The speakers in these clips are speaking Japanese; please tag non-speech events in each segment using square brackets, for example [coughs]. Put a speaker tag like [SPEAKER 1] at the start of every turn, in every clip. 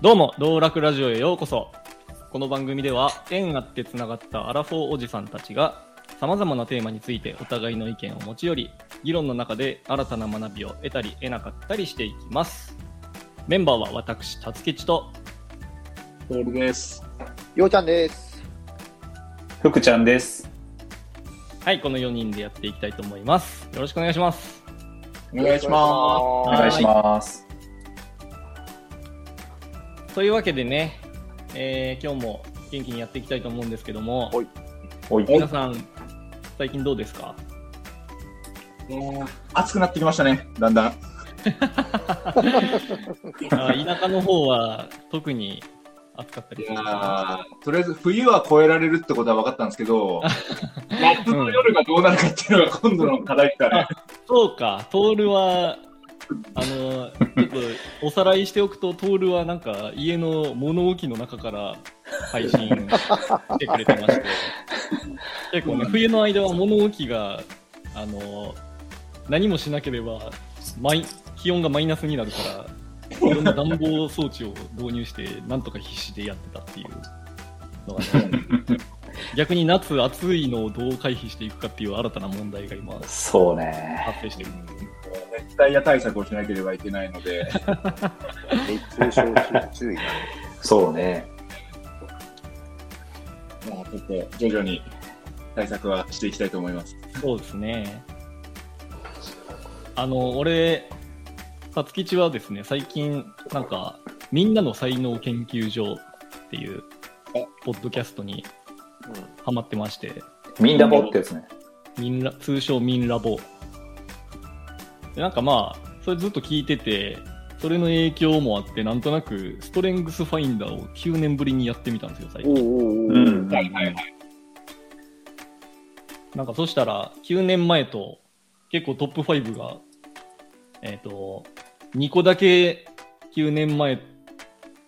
[SPEAKER 1] どうも、道楽ラジオへようこそ。この番組では、縁あってつながったアラフォーおじさんたちが、様々なテーマについてお互いの意見を持ち寄り、議論の中で新たな学びを得たり得なかったりしていきます。メンバーは私、たつきちと、
[SPEAKER 2] トールです。
[SPEAKER 3] ようちゃんです。
[SPEAKER 4] 福ちゃんです。
[SPEAKER 1] はい、この4人でやっていきたいと思います。よろしくお願いします。
[SPEAKER 2] お願いしま
[SPEAKER 4] お願いします。
[SPEAKER 1] というわけでね、えー今日も元気にやっていきたいと思うんですけども、
[SPEAKER 3] はい
[SPEAKER 4] おい。
[SPEAKER 1] 皆さん、最近どうですか？
[SPEAKER 2] す。もう暑くなってきましたね、だんだん。[laughs]
[SPEAKER 1] あ田舎の方は特に暑かったり
[SPEAKER 2] とりあえず冬は超えられるってことは分かったんですけど、[laughs] 夏の夜がどうなるかっていうのが今度の課題ですからね。
[SPEAKER 1] そうか、トールは、あの、ちょっとおさらいしておくと、トールはなんか家の物置の中から配信してくれてまして、[laughs] 結構ね、冬の間は物置が、あの、何もしなければ、マイ気温がマイナスになるから、いろんな暖房装置を導入して、なんとか必死でやってたっていうのがね、[laughs] 逆に夏暑いのをどう回避していくかっていう新たな問題が今
[SPEAKER 4] そうね。
[SPEAKER 1] 発生してる。
[SPEAKER 2] 熱帯夜対策をしなければいけないので、
[SPEAKER 3] 熱中症注意だね。[laughs]
[SPEAKER 4] そうね。
[SPEAKER 2] もうちょっと徐々に対策はしていきたいと思います。
[SPEAKER 1] そうですね。あの、俺、さつきちはですね、最近、なんか、みんなの才能研究所っていう、ポッドキャストにハマってまして、
[SPEAKER 4] ミンダボってやつね。
[SPEAKER 1] みんな、通称ミンラボ。でなんかまあ、それずっと聞いてて、それの影響もあって、なんとなく、ストレングスファインダーを9年ぶりにやってみたんですよ、最近。なんかそしたら、9年前と結構トップ5が、えっ、と、2個だけ9年前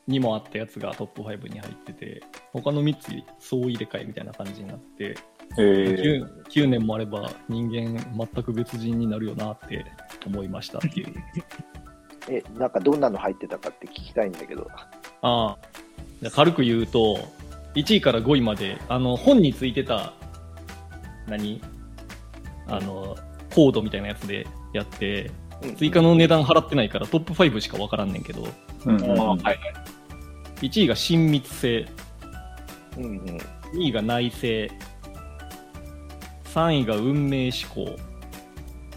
[SPEAKER 1] にもあったやつがトップ5に入ってて、他の3つ総入れ替えみたいな感じになって、
[SPEAKER 4] えー、
[SPEAKER 1] 9, 9年もあれば人間全く別人になるよなって思いましたっていう。[laughs]
[SPEAKER 3] え、なんかどんなの入ってたかって聞きたいんだけど。
[SPEAKER 1] ああ、軽く言うと、1位から5位まで、あの、本についてた、何？あの、コードみたいなやつでやって、追加の値段払ってないからトップ5しか分からんねんけど、
[SPEAKER 4] うんうん
[SPEAKER 2] はい。
[SPEAKER 1] 1位が親密性、
[SPEAKER 3] うんうん。
[SPEAKER 1] 2位が内政、3位が運命思考、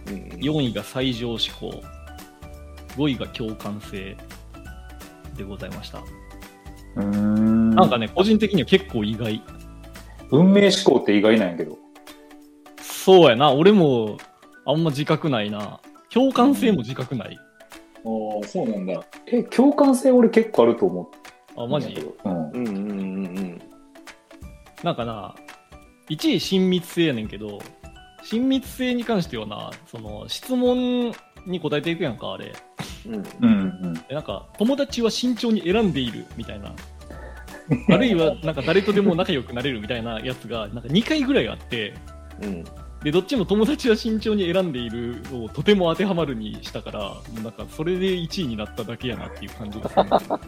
[SPEAKER 3] うんうん
[SPEAKER 1] 4位が最上思考、5位が共感性でございました。
[SPEAKER 4] うーん。
[SPEAKER 1] なんかね、個人的には結構意外。
[SPEAKER 4] 運命思考って意外なんやけど。
[SPEAKER 1] そうやな、俺もあんま自覚ないな。共感性も自覚ない。
[SPEAKER 2] おーそうなんだ。
[SPEAKER 4] え、共感性俺結構あると思
[SPEAKER 1] あ、
[SPEAKER 4] う。
[SPEAKER 1] マジ？
[SPEAKER 4] うん。
[SPEAKER 3] うんうんうんうん
[SPEAKER 1] なんかな、1位親密性やねんけど、親密性に関してはな、その質問に答えていくやんか、あれ。
[SPEAKER 3] うん。うん
[SPEAKER 4] うん
[SPEAKER 1] なんか、友達は慎重に選んでいるみたいな。[laughs] あるいは、なんか誰とでも仲良くなれるみたいなやつが、なんか2回ぐらいあって、
[SPEAKER 3] うん。
[SPEAKER 1] で、どっちも友達は慎重に選んでいるをとても当てはまるにしたから、もうなんかそれで1位になっただけやなっていう感じがするんだけど。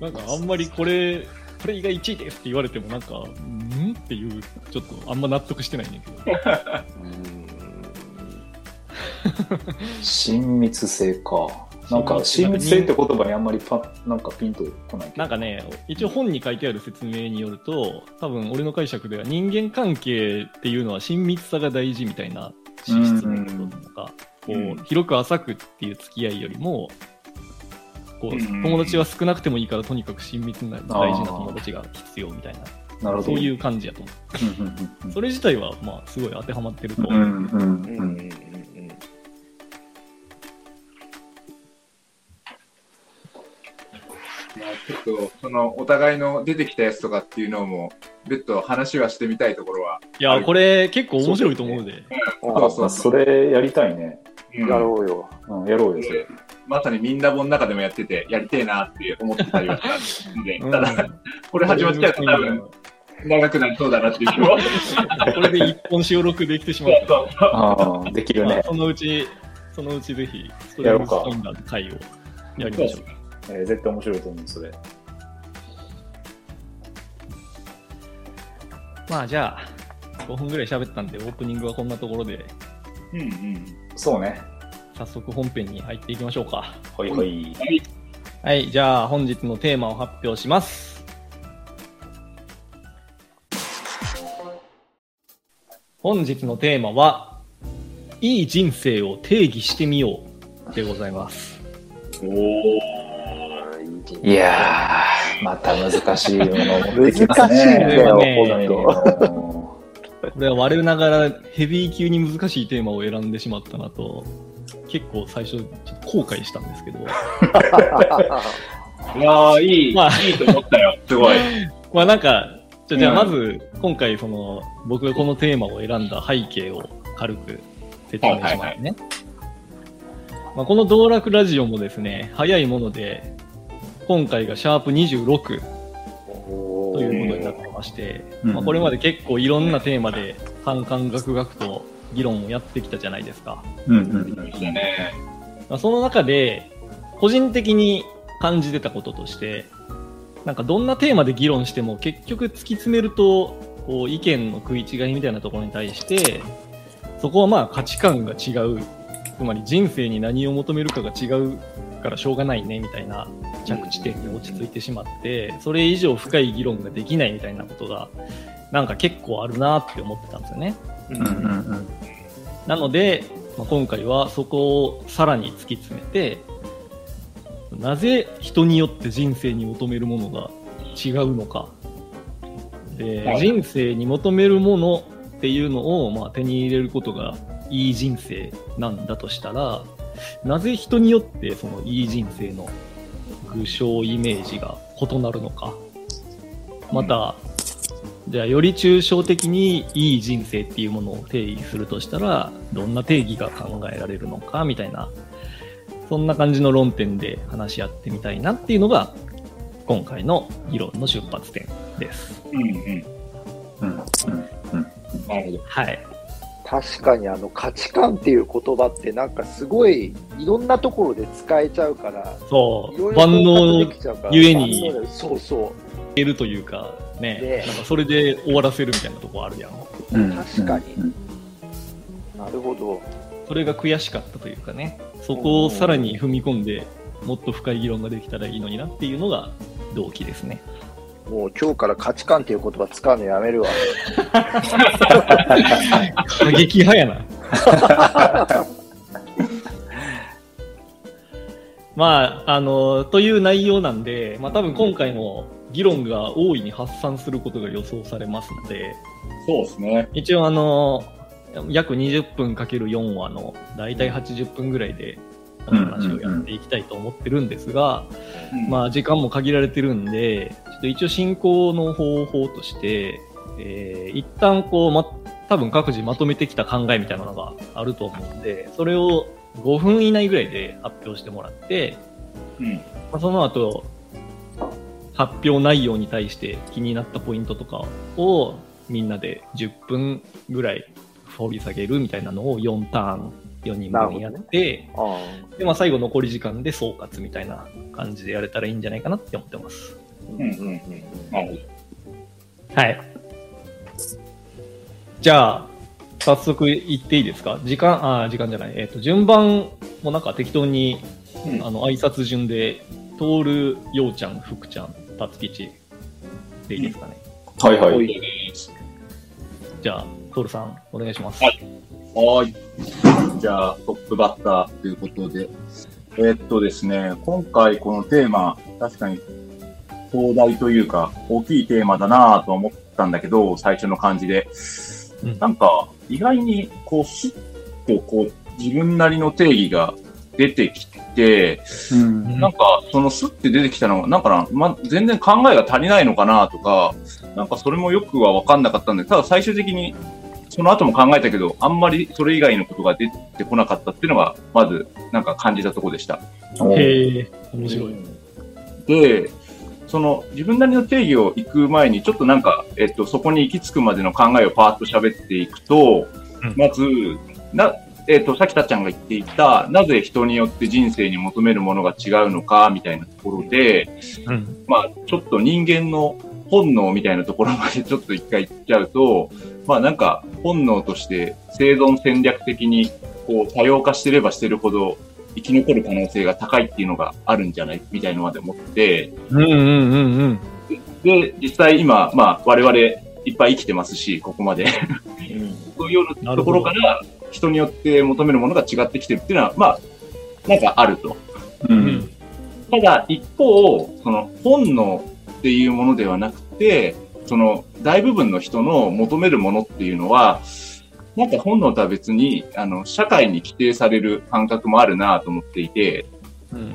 [SPEAKER 1] [laughs] なんかあんまりこれ、これ以外1位ですって言われてもなんか、ん？っていう、ちょっとあんま納得してないねんけど。
[SPEAKER 4] 親密性か。なんか、親密性って言葉にあんまりパッ、なんかピンとこないけど。
[SPEAKER 1] なんかね、一応本に書いてある説明によると、多分俺の解釈では人間関係っていうのは親密さが大事みたいな資質のこととか、こ
[SPEAKER 2] うん
[SPEAKER 1] う、広く浅くっていう付き合いよりも、こう、
[SPEAKER 2] うん
[SPEAKER 1] 友達は少なくてもいいからとにかく親密な大事な友達が必要みたいな、
[SPEAKER 4] なるほど。
[SPEAKER 1] そういう感じやと思
[SPEAKER 4] う。
[SPEAKER 1] それ自体は、まあ、すごい当てはまってると
[SPEAKER 4] うん。うんうん
[SPEAKER 3] うんうん
[SPEAKER 2] まあ、ちょっと、その、お互いの出てきたやつとかっていうのも、別途話はしてみたいところは。
[SPEAKER 1] いや、これ結構面白いと思うで。
[SPEAKER 4] それやりたいね。
[SPEAKER 2] うん
[SPEAKER 3] やろうよ。
[SPEAKER 4] うん、やろうよ、それ。
[SPEAKER 2] まさにみんな本の中でもやってて、やりてえなって思ってたりはしたんで、
[SPEAKER 1] うん
[SPEAKER 2] ただ、これ始まっちゃうと多分、長くなりそうだなっていう気も。[laughs]
[SPEAKER 1] これで一本収録できてしまった。
[SPEAKER 4] ああ、できるね。
[SPEAKER 1] まあそのうち、そのうちぜひ、ストレングスンダをやりましょう。
[SPEAKER 4] えー絶対面白いと思う、それ。
[SPEAKER 1] まあじゃあ、5分ぐらい喋ったんで、オープニングはこんなところで、
[SPEAKER 2] うんうん。
[SPEAKER 4] そうね。
[SPEAKER 1] 早速本編に入っていきましょうか。
[SPEAKER 4] はいはい。
[SPEAKER 1] はい、じゃあ本日のテーマを発表します。本日のテーマは、いい人生を定義してみようでございます。
[SPEAKER 2] おー。
[SPEAKER 4] いやー、また難しいものを持ってきますね。
[SPEAKER 3] 難しいんだ
[SPEAKER 1] よ
[SPEAKER 4] ね
[SPEAKER 1] これは我ながらヘビー級に難しいテーマを選んでしまったなと、結構最初ちょっと後悔したんですけど、[laughs]
[SPEAKER 2] いやー、いい、
[SPEAKER 1] まあ
[SPEAKER 2] いいと思ったよ。すごい。[laughs]
[SPEAKER 1] まあなんか、じゃじゃあ
[SPEAKER 2] うん
[SPEAKER 1] まず今回その僕がこのテーマを選んだ背景を軽く説明しますね。まあこの道楽ラジオもですね、早いもので、今回がシャープ26ということになってまして、
[SPEAKER 4] うん
[SPEAKER 1] まあこれまで結構いろんなテーマでカンカンガクガクと議論をやってきたじゃないですか。
[SPEAKER 4] うんうん
[SPEAKER 2] そうだね。
[SPEAKER 1] まあその中で、個人的に感じてたこととして、なんかどんなテーマで議論しても結局突き詰めると、こう意見の食い違いみたいなところに対して、そこはまあ価値観が違う。つまり人生に何を求めるかが違うからしょうがないねみたいな着地点に落ち着いてしまって、それ以上深い議論ができないみたいなことが、なんか結構あるなって思ってたんですよね。
[SPEAKER 2] う
[SPEAKER 4] うんうんうん
[SPEAKER 1] なので、まあ、今回はそこをさらに突き詰めて、なぜ人によって人生に求めるものが違うのか。で、
[SPEAKER 2] はい
[SPEAKER 1] 人生に求めるものっていうのを、まあ、手に入れることがいい人生なんだとしたら、なぜ人によってそのいい人生の具象イメージが異なるのか。また、じゃあより抽象的にいい人生っていうものを定義するとしたら、どんな定義が考えられるのかみたいな、そんな感じの論点で話し合ってみたいなっていうのが、今回の議論の出発点です。
[SPEAKER 2] うんうん。
[SPEAKER 4] うんうん
[SPEAKER 2] なるほど。
[SPEAKER 1] はい。
[SPEAKER 3] 確かにあの価値観っていう言葉ってなんかすごいいろんなところで使えちゃうから、
[SPEAKER 1] そう、
[SPEAKER 3] いろいろ
[SPEAKER 1] 万能ゆえに
[SPEAKER 3] そうそ
[SPEAKER 1] 得るというか、ね、
[SPEAKER 3] ね
[SPEAKER 1] なんかそれで終わらせるみたいなとこあるやん。
[SPEAKER 4] うん
[SPEAKER 3] 確かに
[SPEAKER 4] うん
[SPEAKER 3] う。なるほど。
[SPEAKER 1] それが悔しかったというかね、そこをさらに踏み込んで、もっと深い議論ができたらいいのになっていうのが動機ですね。
[SPEAKER 3] もう今日から価値観っていう言葉使うのやめるわ。[laughs]
[SPEAKER 1] 過激派やな。[laughs] まあ、あの、という内容なんで、まあ多分今回も議論が大いに発散することが予想されますので、
[SPEAKER 2] そうですね。
[SPEAKER 1] 一応あの、約20分かける4話の大体80分ぐらいでお話をやっていきたいと思ってるんですが、まあ時間も限られてるんで、ちょっと一応進行の方法として、えー、一旦こう、ま、多分各自まとめてきた考えみたいなのがあると思うんで、それを5分以内ぐらいで発表してもらって、
[SPEAKER 2] うん。
[SPEAKER 1] まあ、その後、発表内容に対して気になったポイントとかをみんなで10分ぐらい掘り下げるみたいなのを4ターン、4人分やって、
[SPEAKER 3] あ
[SPEAKER 1] で、まあ最後残り時間で総括みたいな感じでやれたらいいんじゃないかなって思ってます。
[SPEAKER 3] ー
[SPEAKER 2] うんうんうん。
[SPEAKER 1] はい。じゃあ、早速言っていいですか？時間、あ、時間じゃない。えっ、と、順番もなんか適当に、
[SPEAKER 2] うん
[SPEAKER 1] あの、挨拶順で、トール、ようちゃん、ふくちゃん、たつきちでいいですかね。
[SPEAKER 4] はいはい。
[SPEAKER 1] じゃあ、トールさん、お願いします。
[SPEAKER 2] はいはーい。じゃあ、トップバッターということで。えーっとですね、今回このテーマ、確かに壮大というか、大きいテーマだなぁと思ったんだけど、最初の感じで。
[SPEAKER 1] うん
[SPEAKER 2] なんか、意外に、こう、しっと、こう、自分なりの定義が出てきて、
[SPEAKER 4] うん
[SPEAKER 2] なんか、そのスッて出てきたのは、なんかな、ま、全然考えが足りないのかなとか、なんかそれもよくは分かんなかったんで、ただ最終的に、その後も考えたけど、あんまりそれ以外のことが出てこなかったっていうのが、まず、なんか感じたところでした。
[SPEAKER 1] へえ、面白い。
[SPEAKER 2] で、その自分なりの定義を行く前に、ちょっとなんか、えっと、そこに行き着くまでの考えをパーッと喋っていくと、
[SPEAKER 1] うん
[SPEAKER 2] まず、な、えっ、と、さっきたっちゃんが言っていた、なぜ人によって人生に求めるものが違うのか、みたいなところで、
[SPEAKER 1] うん。
[SPEAKER 2] まあ、ちょっと人間の本能みたいなところまで [laughs] ちょっと一回行っちゃうと、まあなんか本能として生存戦略的にこう多様化してればしてるほど生き残る可能性が高いっていうのがあるんじゃない？みたいなのまで思って、
[SPEAKER 1] うんうんうんうん。
[SPEAKER 2] で、実際今、まあ我々いっぱい生きてますし、ここまで。[laughs] そういうようなところから人によって求めるものが違ってきてるっていうのは、まあ、なんかあると。
[SPEAKER 4] う。
[SPEAKER 1] うんん。
[SPEAKER 2] ただ、一方、その本能っていうものではなくて、その大部分の人の求めるものっていうのは、なんか本能とは別に、あの、社会に規定される感覚もあるなと思っていて、
[SPEAKER 1] うん。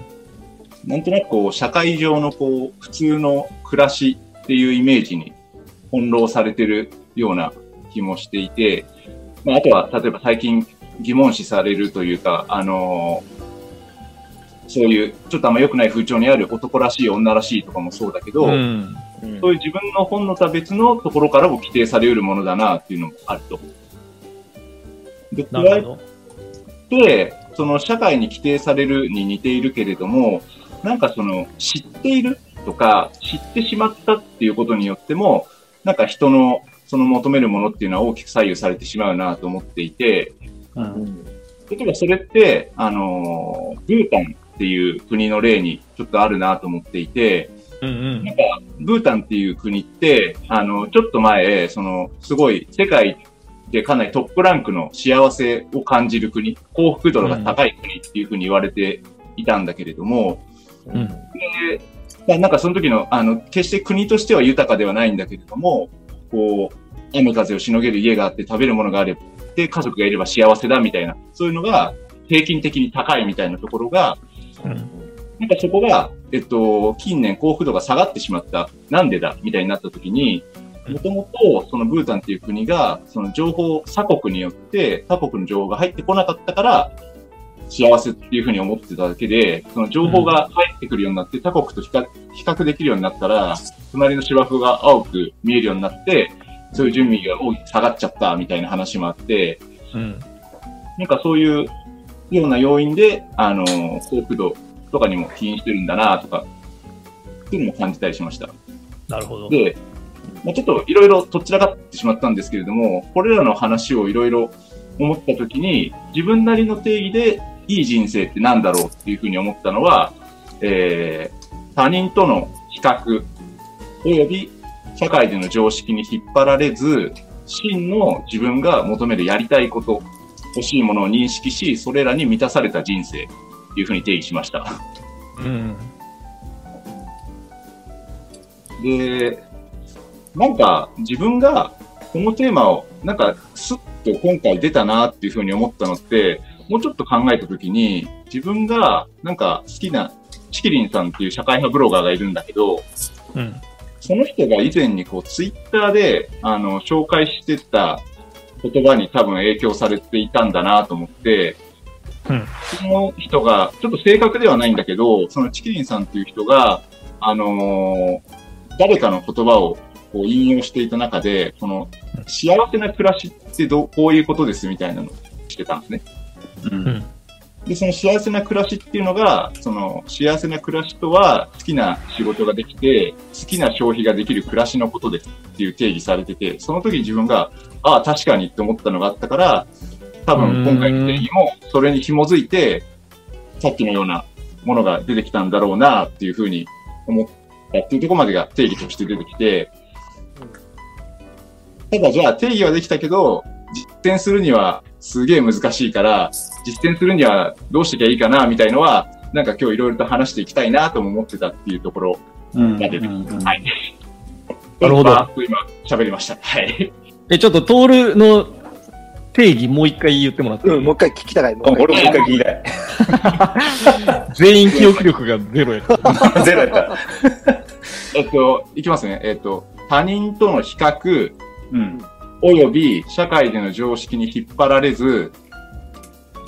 [SPEAKER 2] なんとなくこう、社会上のこう、普通の暮らしっていうイメージに翻弄されてるような気もしていて、まあ、あとは、例えば最近疑問視されるというか、あのそういう、ちょっとあんま良くない風潮にある男らしい、女らしいとかもそうだけど、
[SPEAKER 1] うん。
[SPEAKER 2] そういう自分の本能とは別のところからも規定されるものだなっていうのもあると。で、加え。て、その社会に規定されるに似ているけれども、なんかその知っているとか知ってしまったっていうことによっても、なんか人のその求めるものっていうのは大きく左右されてしまうなと思っていて、
[SPEAKER 4] うん。
[SPEAKER 2] 例えばそれって、あのー、ブータンっていう国の例にちょっとあるなと思っていて、
[SPEAKER 1] うんうん
[SPEAKER 2] なんか、ブータンっていう国って、あの、ちょっと前、その、すごい世界でかなりトップランクの幸せを感じる国、幸福度が高い国っていうふうに言われていたんだけれども、
[SPEAKER 1] うん。
[SPEAKER 2] でまあなんかその時の、あの、決して国としては豊かではないんだけれども、こう、雨風をしのげる家があって食べるものがあれば、で、家族がいれば幸せだみたいな、そういうのが平均的に高いみたいなところが、
[SPEAKER 1] うん
[SPEAKER 2] なんかそこが、えっと、近年幸福度が下がってしまった。なんでだみたいになった時に、もともと、そのブータンっていう国が、その情報、鎖国によって、他国の情報が入ってこなかったから、幸せっていうふうに思ってただけで、その情報が入ってくるようになって、他国と比較比較できるようになったら、隣の芝生が青く見えるようになって、そういう準備が大きく下がっちゃったみたいな話もあって、
[SPEAKER 1] うん。
[SPEAKER 2] なんかそういうような要因で、あの、幸福度とかにも起因してるんだなとか、っていうのも感じたりしました。
[SPEAKER 1] なるほど。
[SPEAKER 2] で、まあ、ちょっといろいろとっちらかってしまったんですけれども、これらの話をいろいろ思ったときに、自分なりの定義でいい人生ってなんだろうっていうふうに思ったのは、えー、他人との比較、および社会での常識に引っ張られず、真の自分が求めるやりたいこと、欲しいものを認識し、それらに満たされた人生っていうふうに定義しました。
[SPEAKER 1] うん。
[SPEAKER 2] で、なんか自分がこのテーマをなんかスッと今回出たなっていうふうに思ったのって、もうちょっと考えたときに、自分がなんか好きなチキリンさんっていう社会派ブロガーがいるんだけど、
[SPEAKER 1] うん。
[SPEAKER 2] その人が以前にこうツイッターであの紹介してた言葉に多分影響されていたんだなと思って、
[SPEAKER 1] うん
[SPEAKER 2] その人が、ちょっと正確ではないんだけど、そのチキリンさんっていう人が、あのー誰かの言葉をこう引用していた中で、この幸せな暮らしってどうこういうことですみたいなのをしてたんですね。
[SPEAKER 4] うん。
[SPEAKER 2] で、その幸せな暮らしっていうのが、その幸せな暮らしとは好きな仕事ができて、好きな消費ができる暮らしのことですっていう定義されてて、その時に自分が、ああ、確かにって思ったのがあったから、多分今回の定義もそれに紐づいて、さっきのようなものが出てきたんだろうなっていうふうに思ったっていうところまでが定義として出てきて、ただじゃあ定義はできたけど、実践するにはすげえ難しいから、実践するにはどうしてきゃいいかなみたいのは、なんか今日いろいろと話していきたいなとも思ってたっていうところ
[SPEAKER 4] うん。
[SPEAKER 2] が出てはい。
[SPEAKER 1] なるほど
[SPEAKER 2] 今喋りました。はい。
[SPEAKER 1] え、ちょっと、トールの定義もう一回言ってもらっていい、
[SPEAKER 3] うん、もう一回聞きたい。も
[SPEAKER 4] あ
[SPEAKER 3] う一回
[SPEAKER 4] 俺もう一回聞きた [laughs]
[SPEAKER 1] 全員記憶力がゼロやから。
[SPEAKER 4] い。[laughs] ゼロやった。
[SPEAKER 2] えっと、いきますね。えっと、他人との比較、
[SPEAKER 4] うん。
[SPEAKER 2] および社会での常識に引っ張られず、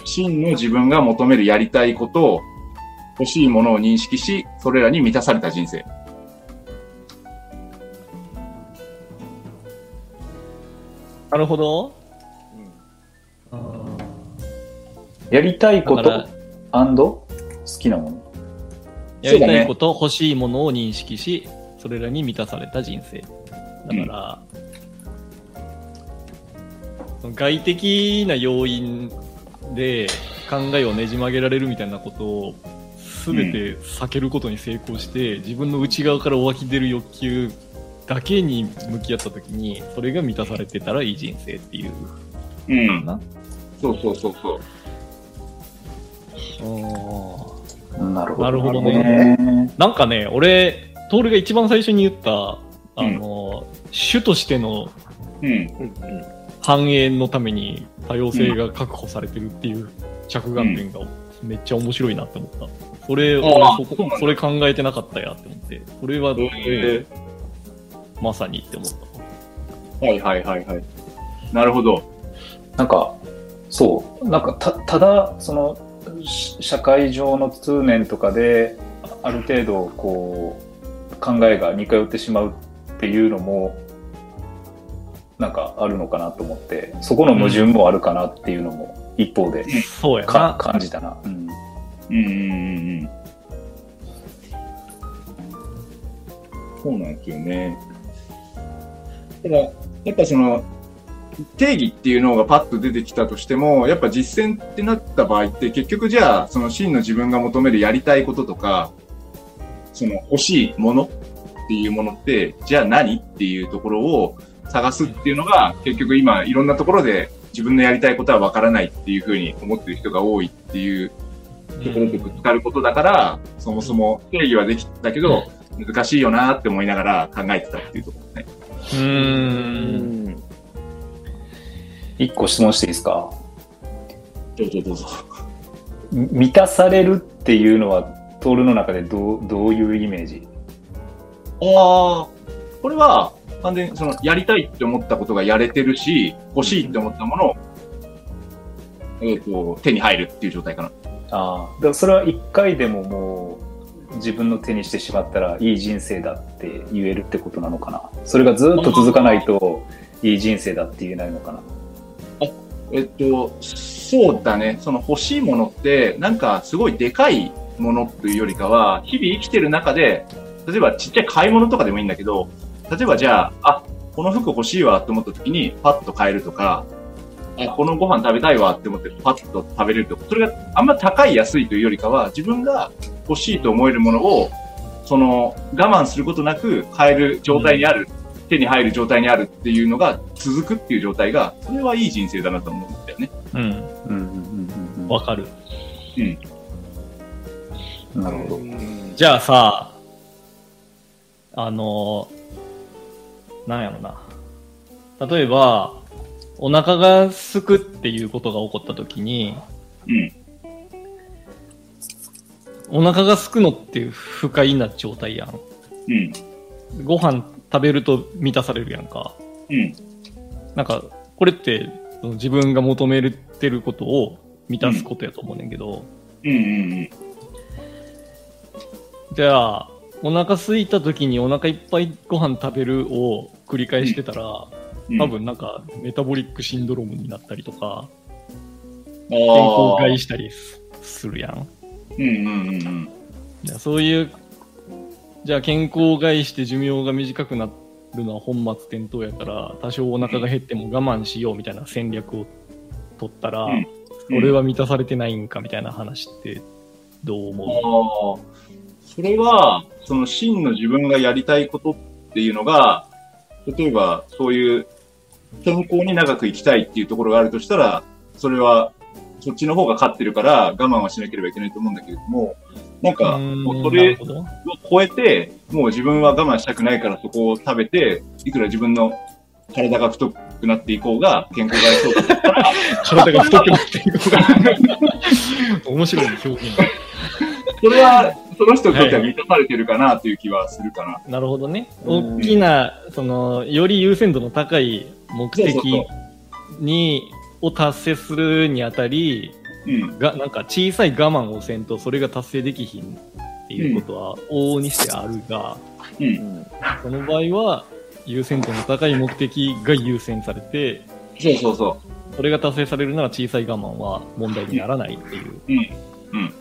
[SPEAKER 2] 真の自分が求めるやりたいこと、欲しいものを認識し、それらに満たされた人生。
[SPEAKER 1] なるほど。
[SPEAKER 3] うん
[SPEAKER 4] やりたいこと好きなもの。
[SPEAKER 1] やりたいこと、欲しいものを認識し、それらに満たされた人生。だから、その外的な要因で考えをねじ曲げられるみたいなことを全て避けることに成功して、自分の内側から湧き出る欲求だけに向き合った時にそれが満たされてたらいい人生っていう
[SPEAKER 2] うん。
[SPEAKER 1] な？
[SPEAKER 2] そうそうそうそう。
[SPEAKER 4] なるほど、
[SPEAKER 1] なるほど
[SPEAKER 4] ね。
[SPEAKER 1] なんかね、俺、トールが一番最初に言った、あの、主としての
[SPEAKER 2] うん。
[SPEAKER 3] うん
[SPEAKER 1] 繁栄のために多様性が確保されてるっていう着眼点がめっちゃ面白いなって思った。それ、
[SPEAKER 2] あ
[SPEAKER 1] 俺
[SPEAKER 2] あ
[SPEAKER 1] そこ
[SPEAKER 2] そ
[SPEAKER 1] れ考えてなかったやって思って、それは、
[SPEAKER 2] え
[SPEAKER 1] まさにって思った。
[SPEAKER 2] ーはいはいはいはい。なるほど。
[SPEAKER 4] なんか、そう、なんかた、ただ、その、し社会上の通念とかで、ある程度、こう、考えが似通ってしまうっていうのも、なんかあるのかなと思って、そこの矛盾もあるかなっていうのも、一方で
[SPEAKER 1] そうや
[SPEAKER 4] か
[SPEAKER 1] な。
[SPEAKER 4] 感じたな。うん。
[SPEAKER 2] うんうんうんうん。そうなんですよね。ただ、やっぱその、定義っていうのがパッと出てきたとしても、やっぱ実践ってなった場合って結局じゃあ、その真の自分が求めるやりたいこととか、その欲しいものっていうものって、じゃあ何っていうところを探すっていうのが、結局今いろんなところで自分のやりたいことはわからないっていうふうに思ってる人が多いっていうところとぶつかることだから、そもそも定義はできたけど、難しいよなって思いながら考えてたっていうところね。
[SPEAKER 1] う
[SPEAKER 3] んん
[SPEAKER 4] 一個質問していいですか？
[SPEAKER 2] どうぞどうぞ。
[SPEAKER 4] み満たされるっていうのは、トールの中でどう、どういうイメージ？
[SPEAKER 2] ああ、これは完全にそのやりたいって思ったことがやれてるし、欲しいって思ったものを、えっ、と、手に入るっていう状態かな。
[SPEAKER 4] ああ、だからそれは一回でももう自分の手にしてしまったらいい人生だって言えるってことなのかなそれがずっと続かないといい人生だって言えないのかな
[SPEAKER 2] えっと、そうだね。その欲しいものって、なんかすごいでかいものというよりかは、日々生きてる中で、例えばちっちゃい買い物とかでもいいんだけど、例えばじゃあ、あ、この服欲しいわって思った時にパッと買えるとか、あ、このご飯食べたいわって思ってパッと食べれるとか、それがあんま高い安いというよりかは、自分が欲しいと思えるものを、その我慢することなく買える状態にある、手に入る状態にあるっていうのが続くっていう状態が、それはいい人生だなと思うんだよね。
[SPEAKER 1] うん。
[SPEAKER 4] うんうんうんうん
[SPEAKER 1] わかる。
[SPEAKER 4] うん。なるほど。
[SPEAKER 1] じゃあさ、あの、なんやろな。例えば、お腹がすくっていうことが起こったときに、
[SPEAKER 2] うん。
[SPEAKER 1] お腹がすくのって不快な状態やん。
[SPEAKER 2] うん。
[SPEAKER 1] ご飯食べると満たされるやんか。
[SPEAKER 2] うん。
[SPEAKER 1] なんか、これって自分が求めてることを満たすことやと思うねんけど、
[SPEAKER 2] うん。うん。
[SPEAKER 1] じゃあ、お腹空いた時にお腹いっぱいご飯食べるを繰り返してたら、
[SPEAKER 2] うん。
[SPEAKER 1] 多分なんかメタボリックシンドロームになったりとか、
[SPEAKER 2] 健
[SPEAKER 1] 健康害したりすするやん。
[SPEAKER 2] うんうんうんうん。
[SPEAKER 1] いやそういう、じゃあ健康害して寿命が短くなるのは本末転倒やから、多少お腹が減っても我慢しようみたいな戦略を取ったら、
[SPEAKER 2] うん
[SPEAKER 1] それは満たされてないんかみたいな話ってどう思う、
[SPEAKER 2] それは、その真の自分がやりたいことっていうのが、例えばそういう健康に長く生きたいっていうところがあるとしたら、それはそっちの方が勝ってるから我慢はしなければいけないと思うんだけれども、なんか、もうそれを超えて、もう自分は我慢したくないからそこを食べて、いくら自分の体が太くなっていこうが、健康がそうだったら、[laughs]
[SPEAKER 1] 体が太くなっていくから。面白い表現。
[SPEAKER 2] それは、その人にとっては満たされてるかなという気はするかな。
[SPEAKER 1] なるほどね。
[SPEAKER 3] うん
[SPEAKER 1] 大きな、その、より優先度の高い目的に、を達成するにあたり、
[SPEAKER 2] うん。
[SPEAKER 1] が、なんか小さい我慢をせんと、それが達成できひんっていうことは往々にしてあるが、
[SPEAKER 2] うん。
[SPEAKER 3] うん
[SPEAKER 1] その場合は、優先度の高い目的が優先されて、
[SPEAKER 2] そうそうそ
[SPEAKER 1] それが達成されるなら小さい我慢は問題にならないっていう。
[SPEAKER 2] うん。うん。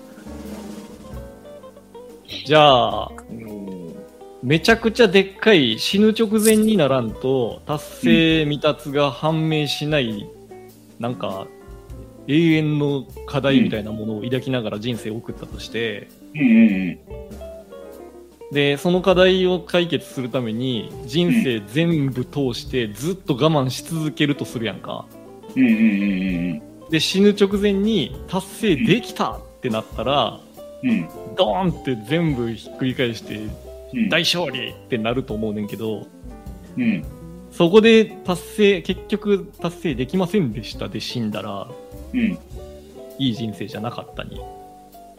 [SPEAKER 1] じゃあ、
[SPEAKER 3] うん。
[SPEAKER 1] めちゃくちゃでっかい死ぬ直前にならんと達成未達が判明しない、なんか永遠の課題みたいなものを抱きながら人生を送ったとして、でその課題を解決するために人生全部通してずっと我慢し続けるとするやんかで死ぬ直前に達成できたってなったら、
[SPEAKER 2] うん。うん。
[SPEAKER 1] ドーンって全部ひっくり返して
[SPEAKER 2] うん。
[SPEAKER 1] 大勝利ってなると思うねんけど、
[SPEAKER 2] うん。
[SPEAKER 1] そこで達成、結局達成できませんでしたで死んだら、
[SPEAKER 2] うん。
[SPEAKER 1] いい人生じゃなかったに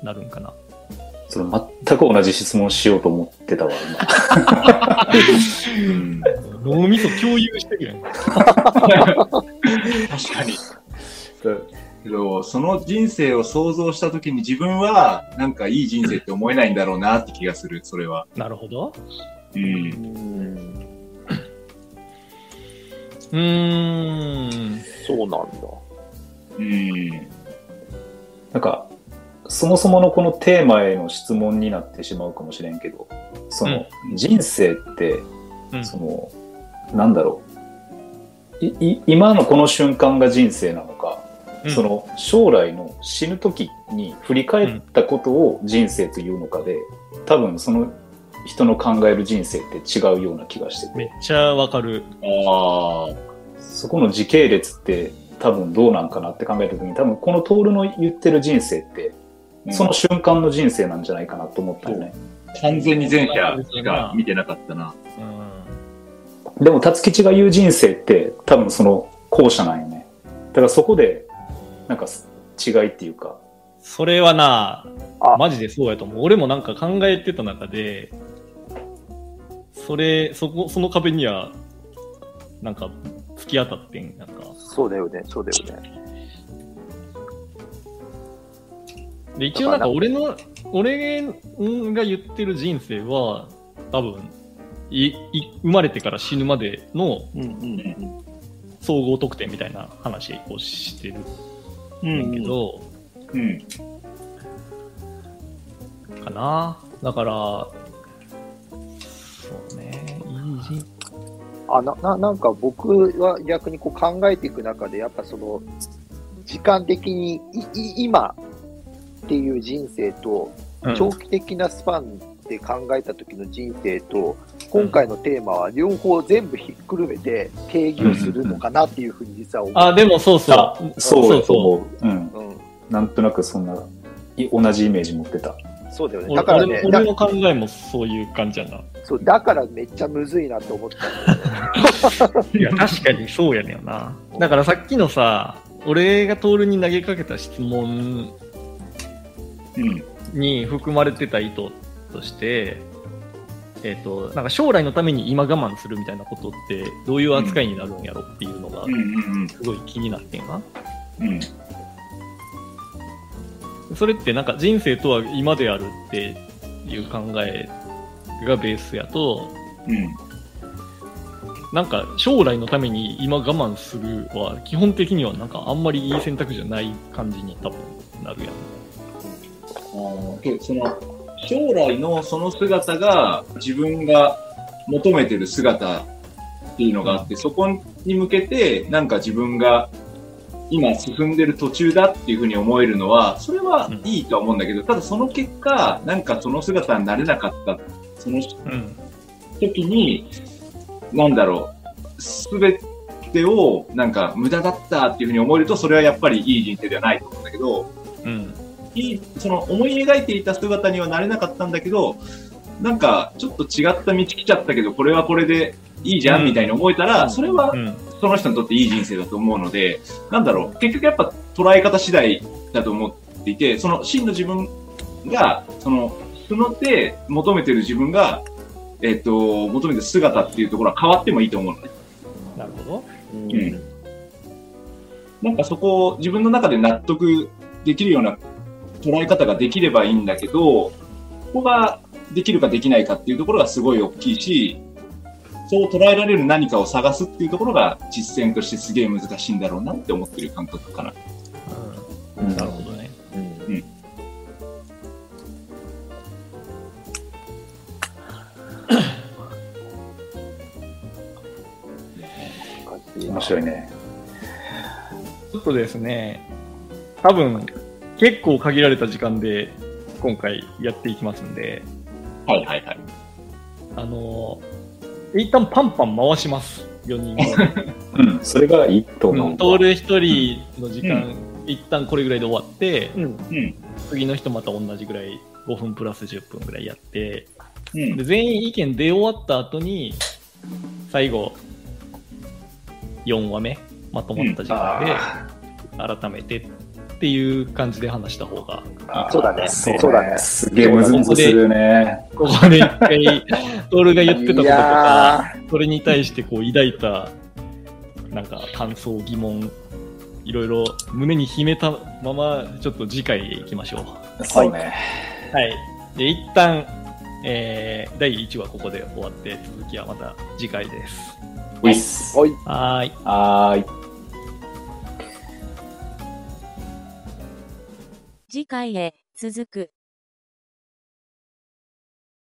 [SPEAKER 1] なるんかな。
[SPEAKER 4] それ全く同じ質問しようと思ってたわ、[laughs]
[SPEAKER 2] うん。
[SPEAKER 1] 脳みそ共有してるやん。[laughs]
[SPEAKER 2] 確かに。[laughs]
[SPEAKER 4] 今。
[SPEAKER 2] けど、その人生を想像したときに自分は、なんかいい人生って思えないんだろうなって気がする、それは。
[SPEAKER 1] なるほど。
[SPEAKER 2] うん。
[SPEAKER 3] うん。
[SPEAKER 1] うーん。
[SPEAKER 3] そうなんだ。
[SPEAKER 2] うん。
[SPEAKER 4] なんか、そもそものこのテーマへの質問になってしまうかもしれんけど、その、人生って、
[SPEAKER 1] うん
[SPEAKER 4] その、なんだろう。いい今のこの瞬間が人生なのか、
[SPEAKER 1] うん
[SPEAKER 4] その将来の死ぬ時に振り返ったことを人生というのかで、多分その人の考える人生って違うような気がしてて、
[SPEAKER 1] めっちゃわかる。
[SPEAKER 2] ああ。
[SPEAKER 4] そこの時系列って多分どうなんかなって考えた時に、多分このトールの言ってる人生って、その瞬間の人生なんじゃないかなと思ったよね。
[SPEAKER 2] 完全に前者しか見てなかったな。
[SPEAKER 1] うん。
[SPEAKER 4] でも、辰吉が言う人生って多分その後者なんよね。だからそこで、なんか違いっていうか、
[SPEAKER 1] それはな
[SPEAKER 3] あ、
[SPEAKER 1] マジでそうやと思う。俺もなんか考えてた中で、それ、そこ、その壁には、なんか、突き当たってん、なんか。
[SPEAKER 3] そうだよね、そうだよね。
[SPEAKER 1] で、一応なんか俺の、俺が言ってる人生は、多分、い、い、生まれてから死ぬまでの
[SPEAKER 3] うんうん
[SPEAKER 1] 総合得点みたいな話をしてる
[SPEAKER 3] うん。
[SPEAKER 1] けど、
[SPEAKER 2] うん。
[SPEAKER 1] かな。だから、そうね、いい人
[SPEAKER 3] あなななんか僕は逆にこう考えていく中で、やっぱその、時間的にいい今っていう人生と、
[SPEAKER 1] うん。
[SPEAKER 3] 長期的なスパンで考えた時の人生と、今回のテーマは両方全部ひっくるめて定義をするのかなっていうふうに実は思う。
[SPEAKER 1] あ、でもそうそう。
[SPEAKER 4] あそうだと思う。うん。
[SPEAKER 3] うん、
[SPEAKER 4] なんとなくそんな、い同じイメージ持ってた。
[SPEAKER 3] そうだよね。
[SPEAKER 1] 俺
[SPEAKER 3] だからね、だ
[SPEAKER 1] 俺の考えもそういう感じやな。
[SPEAKER 3] そうだからめっちゃむずいなと思った。[laughs]
[SPEAKER 1] いや、確かにそうやねんな。だからさっきのさ、俺がトールに投げかけた質問
[SPEAKER 2] うん。
[SPEAKER 1] に含まれてた意図として、えっ、と、なんか将来のために今我慢するみたいなことって、どういう扱いになるんやろっていうのがすごい気になってんな。
[SPEAKER 2] うん。うん。
[SPEAKER 1] それってなんか人生とは今であるっていう考えがベースやと、
[SPEAKER 2] うん。
[SPEAKER 1] なんか将来のために今我慢するは基本的にはなんかあんまりいい選択じゃない感じに多分なるやん。
[SPEAKER 2] あその将来のその姿が自分が求めてる姿っていうのがあって、そこに向けてなんか自分が今進んでる途中だっていうふうに思えるのは、それはいいとは思うんだけど、ただその結果、なんかその姿になれなかった、その。時に、なんだろう、すべてをなんか無駄だったっていうふうに思えると、それはやっぱりいい人生ではないと思うんだけど、
[SPEAKER 1] うん。
[SPEAKER 2] いい、その思い描いていた姿にはなれなかったんだけど、なんかちょっと違った道来ちゃったけど、これはこれでいいじゃんみたいに思えたら、それは
[SPEAKER 1] うん。
[SPEAKER 2] その人にとっていい人生だと思うので、なんだろう、結局やっぱ捉え方次第だと思っていて、その真の自分が、その、その手求めてる自分が、えっ、と、求めてる姿っていうところは変わってもいいと思うのね。
[SPEAKER 1] なるほど。
[SPEAKER 3] うん
[SPEAKER 2] んなんかそこを自分の中で納得できるような捉え方ができればいいんだけど、ここができるかできないかっていうところがすごい大きいし、そう捉えられる何かを探すっていうところが実践としてすげえ難しいんだろうなって思ってる感覚かな。
[SPEAKER 1] うんなるほどね。
[SPEAKER 3] うん [coughs]
[SPEAKER 4] 面白いね。
[SPEAKER 1] ちょっとですね、多分、結構限られた時間で今回やっていきますんで、
[SPEAKER 2] はいはいはい。
[SPEAKER 1] あのー、一旦パンパン回します。4人 [laughs]
[SPEAKER 4] うん、それがいいと思う。
[SPEAKER 1] 通る1人の時間、一旦これぐらいで終わって、
[SPEAKER 3] うん。
[SPEAKER 2] うん。
[SPEAKER 1] 次の人また同じぐらい、5分プラス10分ぐらいやって、
[SPEAKER 2] うん
[SPEAKER 1] で。全員意見出終わった後に、最後、4話目、まとまった時間で、
[SPEAKER 4] あ
[SPEAKER 1] 改めてっていう感じで話した方が、
[SPEAKER 4] ー
[SPEAKER 3] そうだね
[SPEAKER 4] そう
[SPEAKER 3] だね
[SPEAKER 4] すげえムズムズするね。
[SPEAKER 1] ここで一回、トールが言ってたことと
[SPEAKER 3] い
[SPEAKER 1] か、
[SPEAKER 3] や
[SPEAKER 1] それに対してこう抱いた、なんか感想、疑問、いろいろ胸に秘めたまま、ちょっと次回へ行きましょう。
[SPEAKER 4] そうね。
[SPEAKER 1] はい。で、一旦、えー、第1話ここで終わって、続きはまた次回です。
[SPEAKER 4] う
[SPEAKER 3] い。
[SPEAKER 1] はーい。
[SPEAKER 4] はーい。
[SPEAKER 5] 次回へ続く。